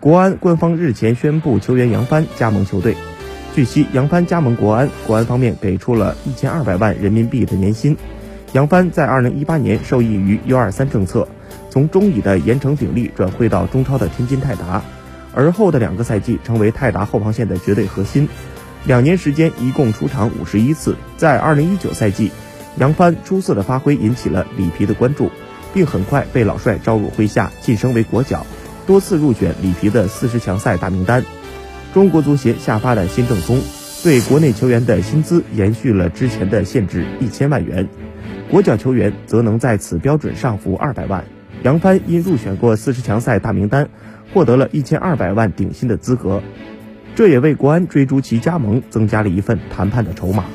国安官方日前宣布球员杨帆加盟球队。据悉，杨帆加盟国安，国安方面给出了一千二百万人民币的年薪。杨帆在二零一八年受益于 U 二三政策，从中乙的盐城鼎力转会到中超的天津泰达，而后的两个赛季成为泰达后防线的绝对核心。两年时间一共出场五十一次，在二零一九赛季，杨帆出色的发挥引起了里皮的关注，并很快被老帅招入麾下，晋升为国脚。多次入选里皮的四十强赛大名单。中国足协下发的新政中，对国内球员的薪资延续了之前的限制一千万元，国脚球员则能在此标准上浮二百万。杨帆因入选过四十强赛大名单，获得了一千二百万顶薪的资格，这也为国安追逐其加盟增加了一份谈判的筹码。